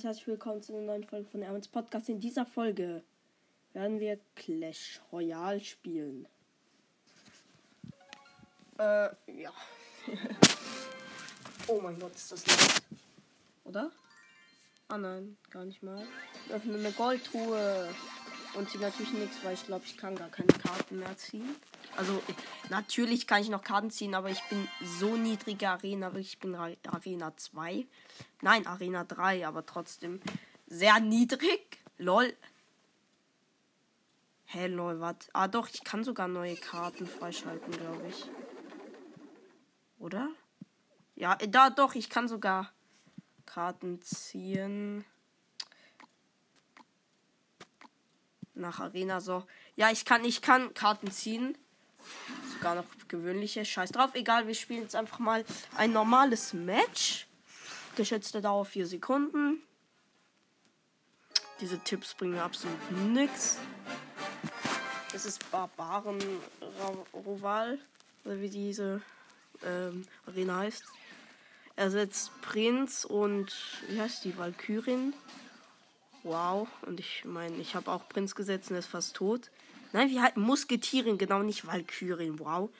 Und herzlich willkommen zu einer neuen Folge von Erwins Podcast. In dieser Folge werden wir Clash Royale spielen. Äh, ja. oh mein Gott, ist das laut. Oder? Ah nein, gar nicht mal. Ich öffne eine Goldtruhe. Und sie natürlich nichts, weil ich glaube, ich kann gar keine Karten mehr ziehen. Also, natürlich kann ich noch Karten ziehen, aber ich bin so niedrige Arena. Ich bin Arena 2. Nein, Arena 3, aber trotzdem sehr niedrig. Lol. Hä, lol, was? Ah, doch, ich kann sogar neue Karten freischalten, glaube ich. Oder? Ja, da doch, ich kann sogar Karten ziehen. Nach Arena so. Ja, ich kann, ich kann Karten ziehen. Sogar noch gewöhnliche. Scheiß drauf. Egal, wir spielen jetzt einfach mal ein normales Match. Geschätzte Dauer 4 Sekunden. Diese Tipps bringen absolut nichts. Es ist Barbaren Roval, oder wie diese ähm, Arena heißt. Er setzt Prinz und wie heißt die Valkyrin? Wow. Und ich meine, ich habe auch Prinz gesetzt und er ist fast tot. Nein, wie halt Musketieren, genau nicht Valkyrin. Wow.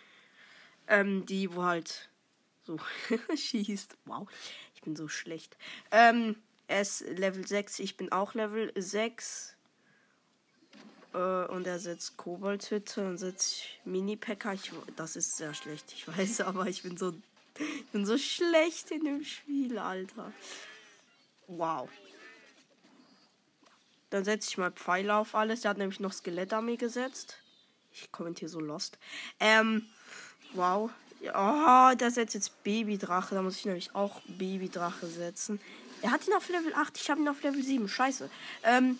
Ähm, die, wo halt so schießt. Wow. Ich bin so schlecht. Ähm, er ist Level 6, ich bin auch Level 6. Äh, und er setzt Koboldhütte und setzt Mini-Packer. Das ist sehr schlecht, ich weiß, aber ich bin so. Ich bin so schlecht in dem Spiel, Alter. Wow. Dann setze ich mal Pfeile auf alles. Der hat nämlich noch Skelettarmee gesetzt. Ich kommentiere so lost. Ähm, wow. Oh, der setzt jetzt Babydrache. Da muss ich nämlich auch Babydrache setzen. Er hat ihn auf Level 8. Ich habe ihn auf Level 7. Scheiße. Ähm,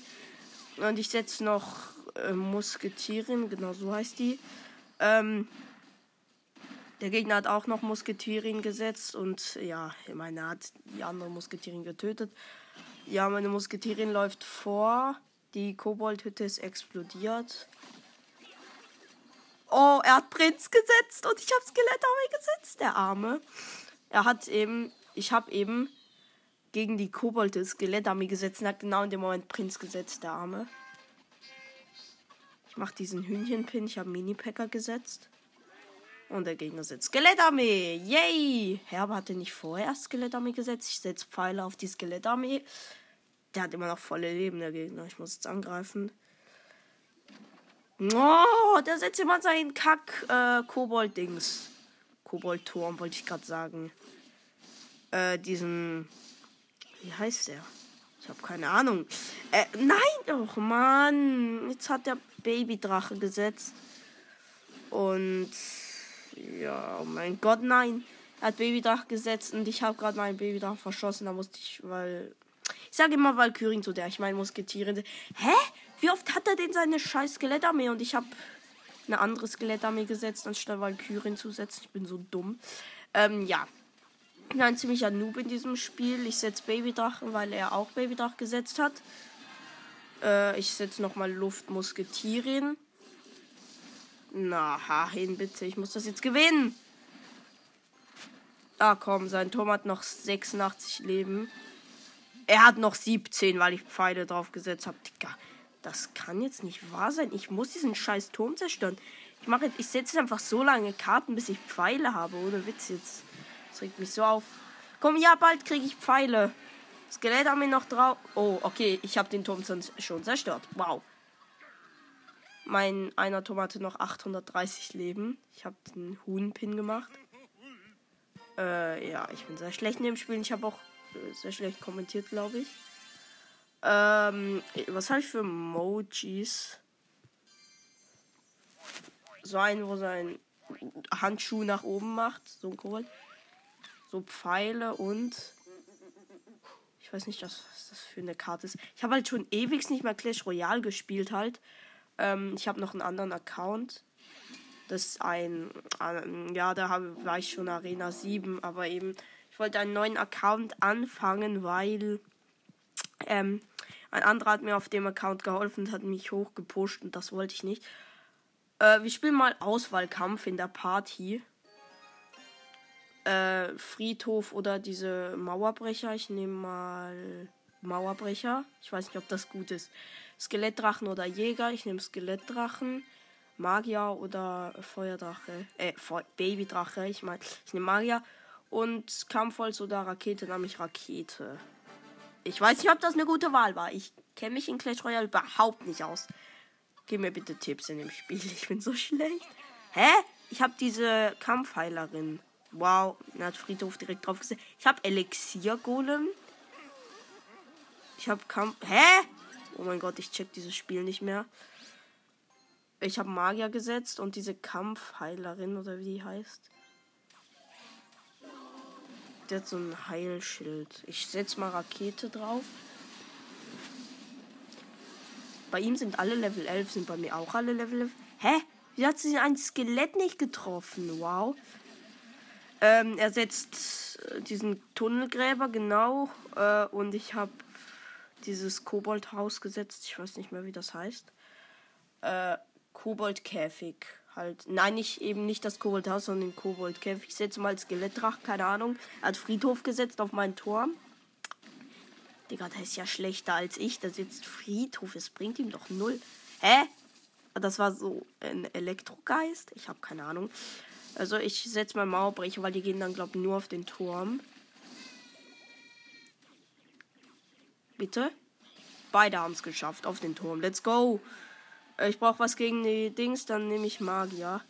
und ich setze noch äh, Musketierin. Genau so heißt die. Ähm, der Gegner hat auch noch Musketierin gesetzt. Und ja, ich meine, er hat die andere Musketierin getötet. Ja, meine Musketierin läuft vor. Die Koboldhütte ist explodiert. Oh, er hat Prinz gesetzt und ich habe Skelettarmee gesetzt, der Arme. Er hat eben, ich habe eben gegen die Kobolde Skelettarmee gesetzt und hat genau in dem Moment Prinz gesetzt, der Arme. Ich mache diesen Hühnchenpin, ich habe Mini-Packer gesetzt. Und der Gegner setzt Skelettarmee. Yay! Herber hatte nicht vorher Skelettarmee gesetzt. Ich setze Pfeile auf die Skelettarmee. Der hat immer noch volle Leben, der Gegner. Ich muss jetzt angreifen. Oh, der setzt immer seinen Kack äh. Kobold-Turm, wollte ich gerade sagen. Äh, diesen. Wie heißt der? Ich habe keine Ahnung. Äh, nein, oh Mann. Jetzt hat der Babydrache gesetzt. Und ja, oh mein Gott, nein. Er hat Babydrache gesetzt und ich habe gerade meinen Babydrache verschossen. Da musste ich, weil ich sage immer Valkyrien zu der. Ich meine Musketiere. Hä? Wie oft hat er denn seine scheiß Skelettarmee? Und ich habe eine andere Skelettarmee gesetzt, anstatt Valkyrien zu setzen. Ich bin so dumm. Ähm, ja. Ich bin ein ziemlicher Noob in diesem Spiel. Ich setze Babydrachen, weil er auch Babydrach gesetzt hat. Äh, ich setze nochmal Luftmusketierin. Na, hin bitte. Ich muss das jetzt gewinnen. Ah, komm, sein Turm hat noch 86 Leben. Er hat noch 17, weil ich Pfeile drauf gesetzt habe. Digga, das kann jetzt nicht wahr sein. Ich muss diesen scheiß Turm zerstören. Ich mache jetzt, ich setze einfach so lange Karten, bis ich Pfeile habe. Ohne Witz jetzt. Das regt mich so auf. Komm, ja, bald kriege ich Pfeile. Skelett haben wir noch drauf. Oh, okay, ich habe den Turm schon zerstört. Wow. Mein einer Turm hatte noch 830 Leben. Ich habe den Huhnpin gemacht. Äh, ja, ich bin sehr schlecht in dem Spiel. Ich habe auch sehr schlecht kommentiert, glaube ich. Ähm, was habe ich für Emojis? So einen, wo sein Handschuh nach oben macht, so ein Kobold. So Pfeile und ich weiß nicht, was das für eine Karte ist. Ich habe halt schon ewig nicht mehr Clash Royale gespielt halt. Ähm, ich habe noch einen anderen Account. Das ist ein, äh, ja, da hab, war ich schon Arena 7, aber eben wollte einen neuen Account anfangen, weil ähm, ein anderer hat mir auf dem Account geholfen und hat mich hochgepusht und das wollte ich nicht. Äh, wir spielen mal Auswahlkampf in der Party. Äh, Friedhof oder diese Mauerbrecher. Ich nehme mal Mauerbrecher. Ich weiß nicht, ob das gut ist. Skelettdrachen oder Jäger. Ich nehme Skelettdrachen. Magier oder Feuerdrache. Äh, Fe Babydrache. Ich meine, ich nehme Magier. Und Kampfholz oder Rakete nehme ich Rakete. Ich weiß nicht, ob das eine gute Wahl war. Ich kenne mich in Clash Royale überhaupt nicht aus. Gib mir bitte Tipps in dem Spiel. Ich bin so schlecht. Hä? Ich habe diese Kampfheilerin. Wow, er hat Friedhof direkt drauf gesetzt. Ich habe Elixier-Golem. Ich habe Kampf. Hä? Oh mein Gott, ich check dieses Spiel nicht mehr. Ich habe Magier gesetzt und diese Kampfheilerin oder wie die heißt. Der hat so ein Heilschild. Ich setze mal Rakete drauf. Bei ihm sind alle Level 11, sind bei mir auch alle Level 11. Hä? Wie hat sie ein Skelett nicht getroffen? Wow. Ähm, er setzt äh, diesen Tunnelgräber, genau. Äh, und ich habe dieses Koboldhaus gesetzt. Ich weiß nicht mehr, wie das heißt. Äh, Koboldkäfig. Halt. Nein, nicht, eben nicht das Koboldhaus, sondern den Koboldkäfig. Ich setze mal Skelettdrach, keine Ahnung. Er hat Friedhof gesetzt auf meinen Turm. Digga, der ist ja schlechter als ich. Da sitzt Friedhof. Es bringt ihm doch null. Hä? Das war so ein Elektrogeist? Ich habe keine Ahnung. Also ich setze mal Mauerbrecher, weil die gehen dann, glaube ich, nur auf den Turm. Bitte? Beide haben es geschafft auf den Turm. Let's go. Ich brauche was gegen die Dings, dann nehme ich Magier.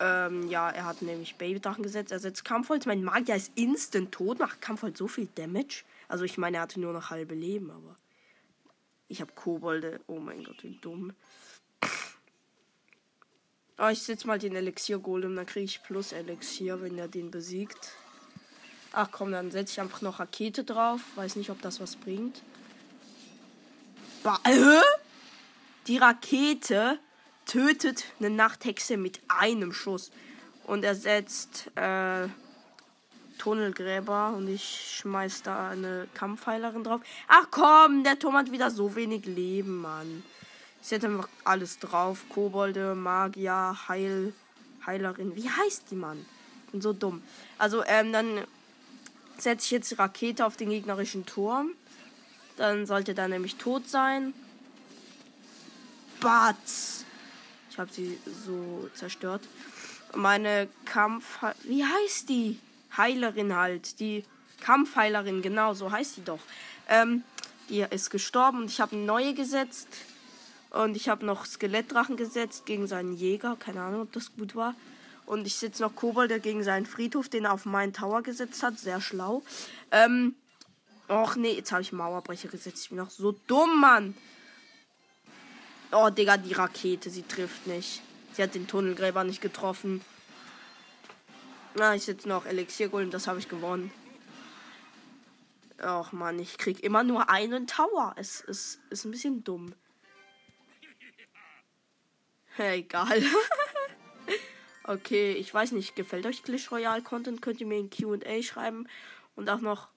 Ähm, ja, er hat nämlich Babydrachen gesetzt. Er setzt Kampfholz. Mein Magier ist instant tot, macht Kampfholz so viel Damage. Also ich meine, er hatte nur noch halbe Leben, aber. Ich habe Kobolde. Oh mein Gott, wie dumm. Oh, ich setze mal den Elixier-Golem, dann kriege ich plus Elixier, wenn er den besiegt. Ach komm, dann setze ich einfach noch Rakete drauf. Weiß nicht, ob das was bringt. Ba äh? Die Rakete tötet eine Nachthexe mit einem Schuss. Und er setzt äh, Tunnelgräber und ich schmeiß da eine Kampfheilerin drauf. Ach komm, der Turm hat wieder so wenig Leben, Mann. Ich setze einfach alles drauf. Kobolde, Magier, Heil, Heilerin. Wie heißt die, Mann? Bin so dumm. Also, ähm, dann setze ich jetzt die Rakete auf den gegnerischen Turm. Dann sollte der nämlich tot sein. Batz. Ich habe sie so zerstört. Meine Kampf... Wie heißt die? Heilerin halt. Die Kampfheilerin, genau, so heißt sie doch. Ähm, die ist gestorben und ich habe eine neue gesetzt. Und ich habe noch Skelettdrachen gesetzt gegen seinen Jäger. Keine Ahnung, ob das gut war. Und ich setze noch Kobold gegen seinen Friedhof, den er auf meinen Tower gesetzt hat. Sehr schlau. Ähm. Och nee, jetzt habe ich Mauerbrecher gesetzt. Ich bin noch so dumm, Mann. Oh, Digga, die Rakete, sie trifft nicht. Sie hat den Tunnelgräber nicht getroffen. Na, ich setze noch Elixiergolden, das habe ich gewonnen. Och man, ich krieg immer nur einen Tower. Es ist, ist ein bisschen dumm. Egal. okay, ich weiß nicht, gefällt euch Clash Royale Content? Könnt ihr mir in QA schreiben und auch noch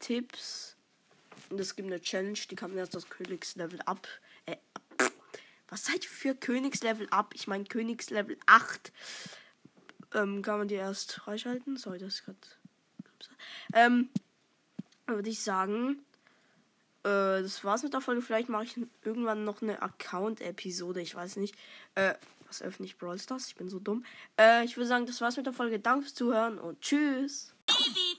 Tipps. Und es gibt eine Challenge, die kann man erst das Königslevel ab. Äh, was seid ihr für Königslevel ab? Ich meine Königslevel 8. Ähm, kann man die erst freischalten? Sorry, das ist gerade. Ähm, würde ich sagen, äh, das war's mit der Folge. Vielleicht mache ich irgendwann noch eine Account-Episode. Ich weiß nicht. Äh, was öffne ich Brawl Stars? Ich bin so dumm. Äh, ich würde sagen, das war's mit der Folge. Danke fürs Zuhören und tschüss. Baby.